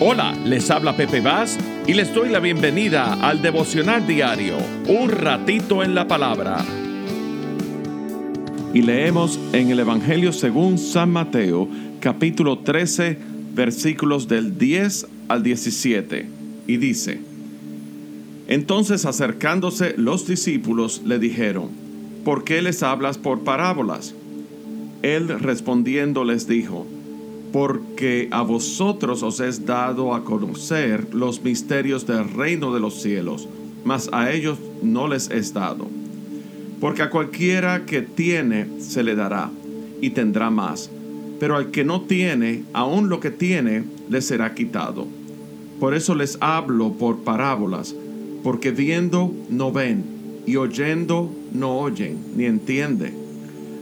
Hola, les habla Pepe Vaz y les doy la bienvenida al devocional diario, un ratito en la palabra. Y leemos en el Evangelio según San Mateo, capítulo 13, versículos del 10 al 17, y dice, Entonces acercándose los discípulos le dijeron, ¿por qué les hablas por parábolas? Él respondiendo les dijo, porque a vosotros os es dado a conocer los misterios del reino de los cielos, mas a ellos no les es dado. Porque a cualquiera que tiene se le dará, y tendrá más, pero al que no tiene, aun lo que tiene, le será quitado. Por eso les hablo por parábolas, porque viendo no ven, y oyendo no oyen, ni entienden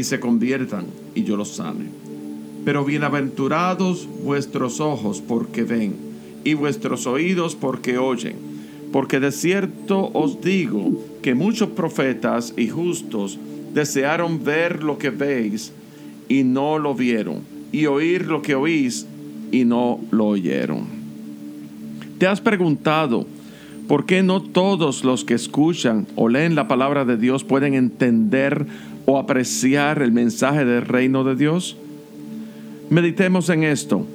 y se conviertan y yo los sane. Pero bienaventurados vuestros ojos porque ven y vuestros oídos porque oyen. Porque de cierto os digo que muchos profetas y justos desearon ver lo que veis y no lo vieron, y oír lo que oís y no lo oyeron. ¿Te has preguntado por qué no todos los que escuchan o leen la palabra de Dios pueden entender o apreciar el mensaje del reino de Dios? Meditemos en esto.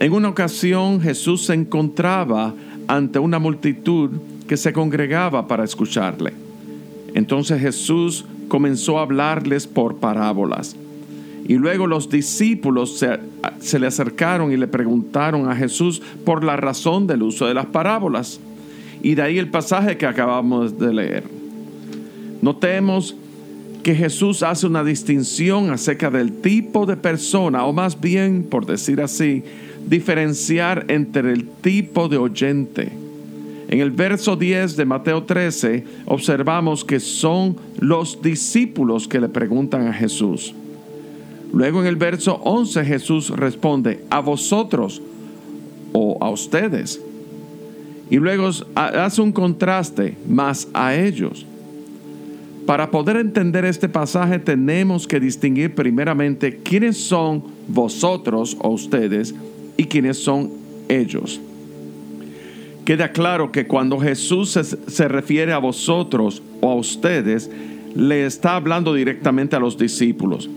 En una ocasión Jesús se encontraba ante una multitud que se congregaba para escucharle. Entonces Jesús comenzó a hablarles por parábolas. Y luego los discípulos se, se, le acercaron y le preguntaron a Jesús por la razón del uso de las parábolas. Y de ahí el pasaje que acabamos de leer. Notemos que Jesús hace una distinción acerca del tipo de persona, o más bien, por decir así, diferenciar entre el tipo de oyente. En el verso 10 de Mateo 13 observamos que son los discípulos que le preguntan a Jesús. Luego en el verso 11 Jesús responde, a vosotros o a ustedes. Y luego hace un contraste, más a ellos. Para poder entender este pasaje tenemos que distinguir primeramente quiénes son vosotros o ustedes y quiénes son ellos. Queda claro que cuando Jesús se, refiere a vosotros o a ustedes, le está hablando directamente a los discípulos.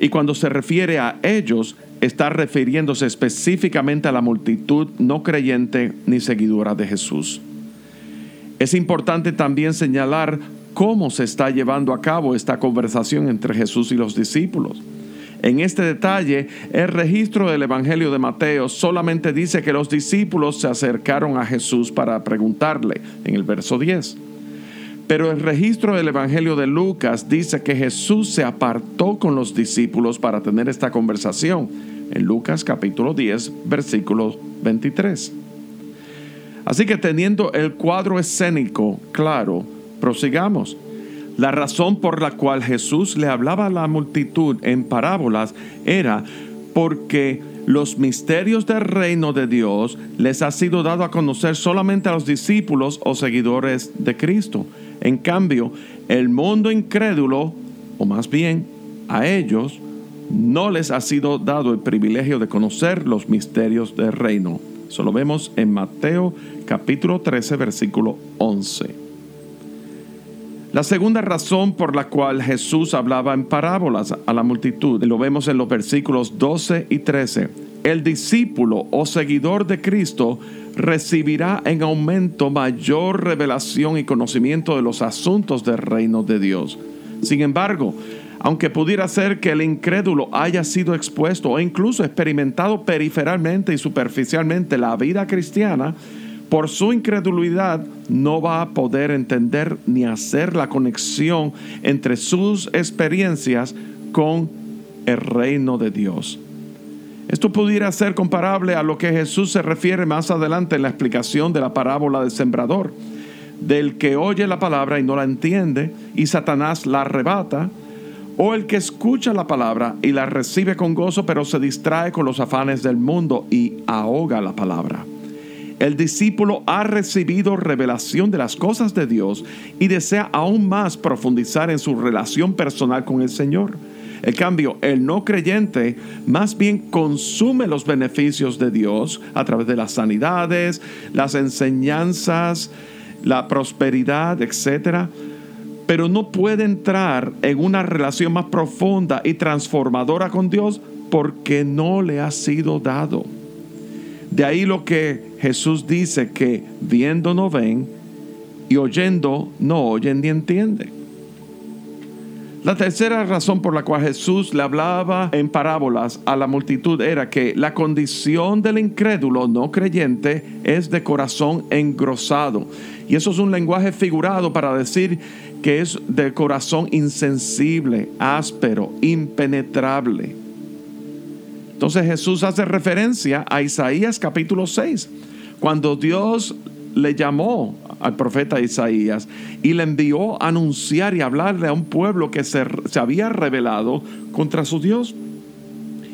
Y cuando se refiere a ellos, está refiriéndose específicamente a la multitud no creyente ni seguidora de Jesús. Es importante también señalar cómo se está llevando a cabo esta conversación entre Jesús y los discípulos. En este detalle, el registro del Evangelio de Mateo solamente dice que los discípulos se acercaron a Jesús para preguntarle, en el verso 10. Pero el registro del Evangelio de Lucas dice que Jesús se apartó con los discípulos para tener esta conversación, en Lucas capítulo 10, versículo 23. Así que teniendo el cuadro escénico claro, Prosigamos. La razón por la cual Jesús le hablaba a la multitud en parábolas era porque los misterios del reino de Dios les ha sido dado a conocer solamente a los discípulos o seguidores de Cristo. En cambio, el mundo incrédulo, o más bien a ellos, no les ha sido dado el privilegio de conocer los misterios del reino. Eso lo vemos en Mateo capítulo 13, versículo 11. La segunda razón por la cual Jesús hablaba en parábolas a la multitud, lo vemos en los versículos 12 y 13. El discípulo o seguidor de Cristo recibirá en aumento mayor revelación y conocimiento de los asuntos del reino de Dios. Sin embargo, aunque pudiera ser que el incrédulo haya sido expuesto o incluso experimentado periferalmente y superficialmente la vida cristiana, por su incredulidad no va a poder entender ni hacer la conexión entre sus experiencias con el reino de Dios. Esto pudiera ser comparable a lo que Jesús se refiere más adelante en la explicación de la parábola del sembrador, del que oye la palabra y no la entiende y Satanás la arrebata, o el que escucha la palabra y la recibe con gozo pero se distrae con los afanes del mundo y ahoga la palabra. El discípulo ha recibido revelación de las cosas de Dios y desea aún más profundizar en su relación personal con el Señor. En cambio, el no creyente más bien consume los beneficios de Dios a través de las sanidades, las enseñanzas, la prosperidad, etc. Pero no puede entrar en una relación más profunda y transformadora con Dios porque no le ha sido dado. De ahí lo que Jesús dice que viendo no ven y oyendo no oyen ni entienden. La tercera razón por la cual Jesús le hablaba en parábolas a la multitud era que la condición del incrédulo no creyente es de corazón engrosado. Y eso es un lenguaje figurado para decir que es de corazón insensible, áspero, impenetrable. Entonces Jesús hace referencia a Isaías capítulo 6, cuando Dios le llamó al profeta Isaías y le envió a anunciar y hablarle a un pueblo que se, había rebelado contra su Dios.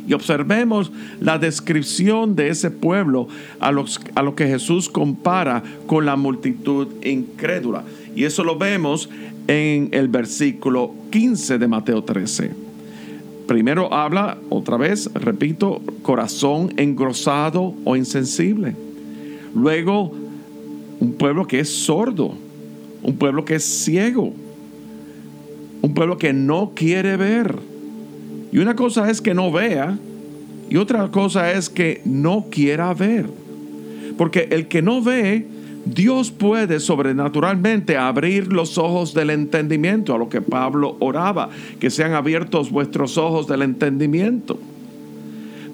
Y observemos la descripción de ese pueblo a, los, a lo que Jesús compara con la multitud incrédula. Y eso lo vemos en el versículo 15 de Mateo 13. Primero habla, otra vez, repito, corazón engrosado o insensible. Luego un pueblo que es sordo, un pueblo que es ciego, un pueblo que no quiere ver. Y una cosa es que no vea y otra cosa es que no quiera ver. Porque el que no ve, Dios puede sobrenaturalmente abrir los ojos del entendimiento, a lo que Pablo oraba, que sean abiertos vuestros ojos del entendimiento.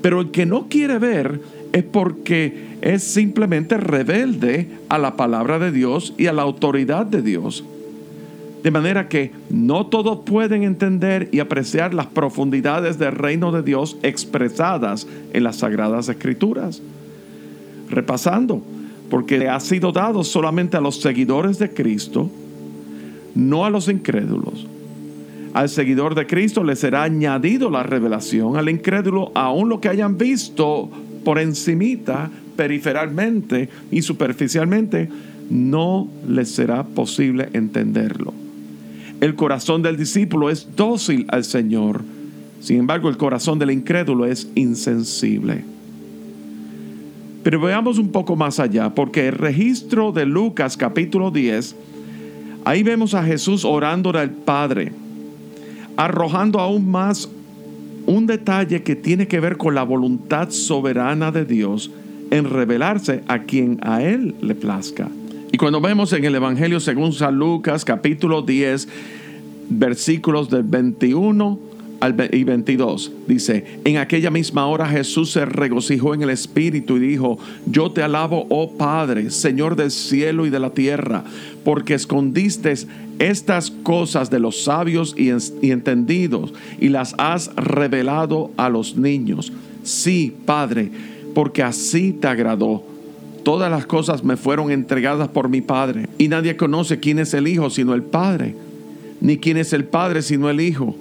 Pero el que no quiere ver es porque es simplemente rebelde a la palabra de Dios y a la autoridad de Dios. De manera que no todos pueden entender y apreciar las profundidades del reino de Dios expresadas en las sagradas escrituras. Repasando, porque ha sido dado solamente a los seguidores de Cristo, no a los incrédulos. Al seguidor de Cristo le será añadido la revelación, al incrédulo aún lo que hayan visto por encimita periferalmente y superficialmente, no les será posible entenderlo. El corazón del discípulo es dócil al Señor, sin embargo el corazón del incrédulo es insensible. Pero veamos un poco más allá, porque el registro de Lucas capítulo 10, ahí vemos a Jesús orando al Padre, arrojando aún más un detalle que tiene que ver con la voluntad soberana de Dios en revelarse a quien a Él le plazca. Y cuando vemos en el Evangelio según San Lucas capítulo 10, versículos del 21 al y 22, dice, en aquella misma hora Jesús se regocijó en el Espíritu y dijo, yo te alabo, oh Padre, Señor del cielo y de la tierra, porque escondiste estas cosas de los sabios y, y entendidos y las has revelado a los niños. Sí, Padre, porque así te agradó. Todas las cosas me fueron entregadas por mi Padre, y nadie conoce quién es el Hijo sino el Padre, ni quién es el Padre sino el Hijo,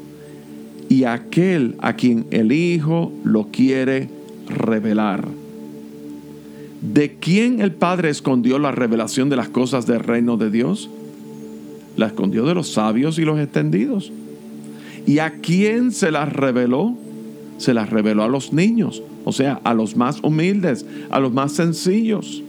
y aquel a quien el Hijo lo quiere revelar. ¿De quién el Padre escondió la revelación de las cosas del reino de Dios? La escondió de los sabios y los extendidos. ¿Y a quién se las reveló? Se las reveló a los niños o sea, a los más humildes, a los más sencillos.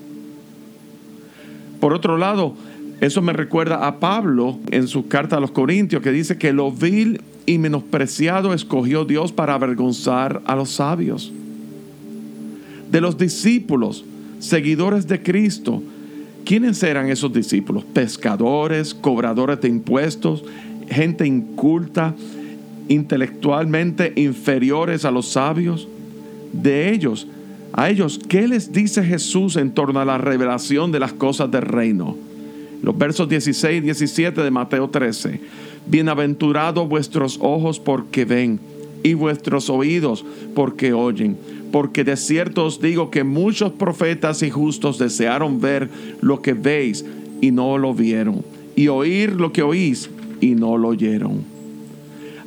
Por otro lado, eso me recuerda a Pablo en su carta a los Corintios, que dice que lo vil y menospreciado escogió Dios para avergonzar a los sabios. De los discípulos, seguidores de Cristo, ¿quiénes eran esos discípulos? Pescadores, cobradores de impuestos, gente inculta, intelectualmente inferiores a los sabios de ellos. A ellos, ¿qué les dice Jesús en torno a la revelación de las cosas del reino? Los versos 16 y 17 de Mateo 13. Bienaventurados vuestros ojos porque ven y vuestros oídos porque oyen, porque de cierto os digo que muchos profetas y justos desearon ver lo que veis y no lo vieron, y oír lo que oís y no lo oyeron.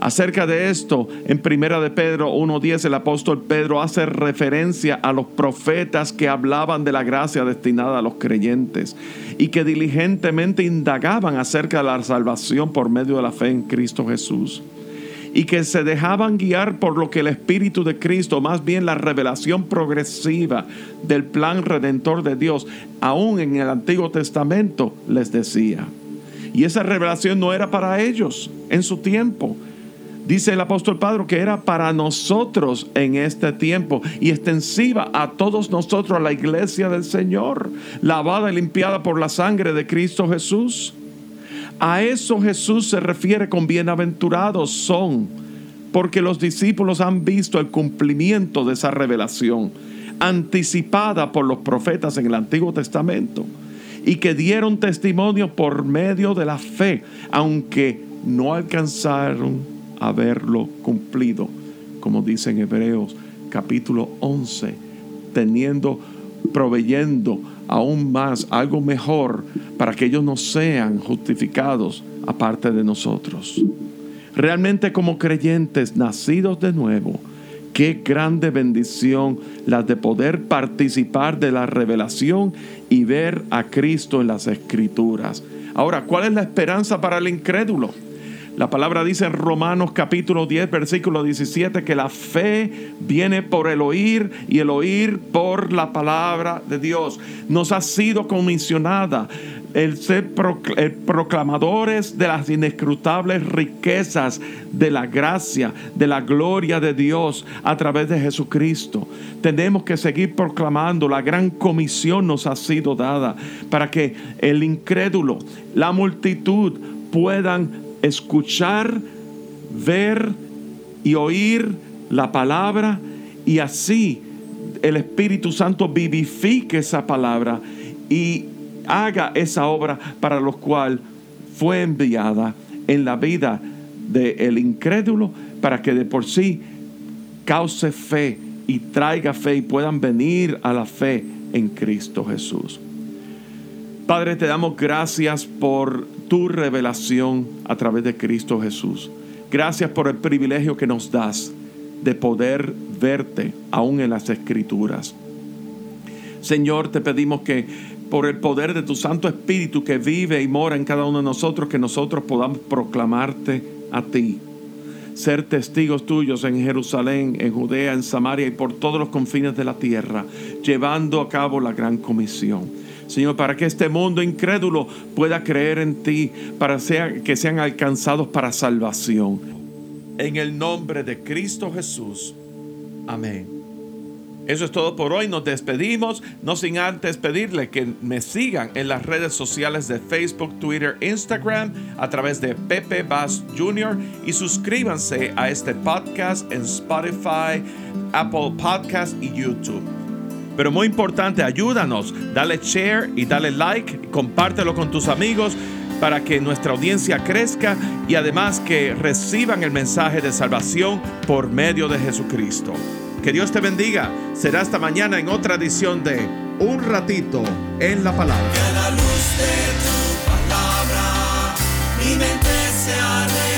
Acerca de esto, en Primera de Pedro 1.10, el apóstol Pedro hace referencia a los profetas que hablaban de la gracia destinada a los creyentes y que diligentemente indagaban acerca de la salvación por medio de la fe en Cristo Jesús y que se dejaban guiar por lo que el Espíritu de Cristo, más bien la revelación progresiva del plan redentor de Dios, aún en el Antiguo Testamento, les decía. Y esa revelación no era para ellos en su tiempo, Dice el apóstol Pedro que era para nosotros en este tiempo y extensiva a todos nosotros, a la iglesia del Señor, lavada y limpiada por la sangre de Cristo Jesús. A eso Jesús se refiere con bienaventurados son, porque los discípulos han visto el cumplimiento de esa revelación anticipada por los profetas en el Antiguo Testamento y que dieron testimonio por medio de la fe, aunque no alcanzaron haberlo cumplido, como dice en Hebreos capítulo 11, teniendo, proveyendo aún más algo mejor para que ellos no sean justificados aparte de nosotros. Realmente como creyentes nacidos de nuevo, qué grande bendición la de poder participar de la revelación y ver a Cristo en las escrituras. Ahora, ¿cuál es la esperanza para el incrédulo? La palabra dice en Romanos capítulo 10, versículo 17, que la fe viene por el oír y el oír por la palabra de Dios. Nos ha sido comisionada el ser proclamadores de las inescrutables riquezas de la gracia, de la gloria de Dios a través de Jesucristo. Tenemos que seguir proclamando, la gran comisión nos ha sido dada para que el incrédulo, la multitud puedan escuchar, ver y oír la palabra y así el Espíritu Santo vivifique esa palabra y haga esa obra para lo cual fue enviada en la vida del incrédulo para que de por sí cause fe y traiga fe y puedan venir a la fe en Cristo Jesús. Padre, te damos gracias por tu revelación a través de Cristo Jesús. Gracias por el privilegio que nos das de poder verte aún en las escrituras. Señor, te pedimos que por el poder de tu Santo Espíritu que vive y mora en cada uno de nosotros, que nosotros podamos proclamarte a ti, ser testigos tuyos en Jerusalén, en Judea, en Samaria y por todos los confines de la tierra, llevando a cabo la gran comisión. Señor, para que este mundo incrédulo pueda creer en ti, para que sean alcanzados para salvación. En el nombre de Cristo Jesús. Amén. Eso es todo por hoy. Nos despedimos, no sin antes pedirle que me sigan en las redes sociales de Facebook, Twitter, Instagram a través de Pepe Bass Jr. y suscríbanse a este podcast en Spotify, Apple Podcast y YouTube. Pero muy importante, ayúdanos, dale share y dale like, compártelo con tus amigos para que nuestra audiencia crezca y además que reciban el mensaje de salvación por medio de Jesucristo. Que Dios te bendiga. Será hasta mañana en otra edición de Un ratito en la palabra. Que la luz de tu palabra mi mente él.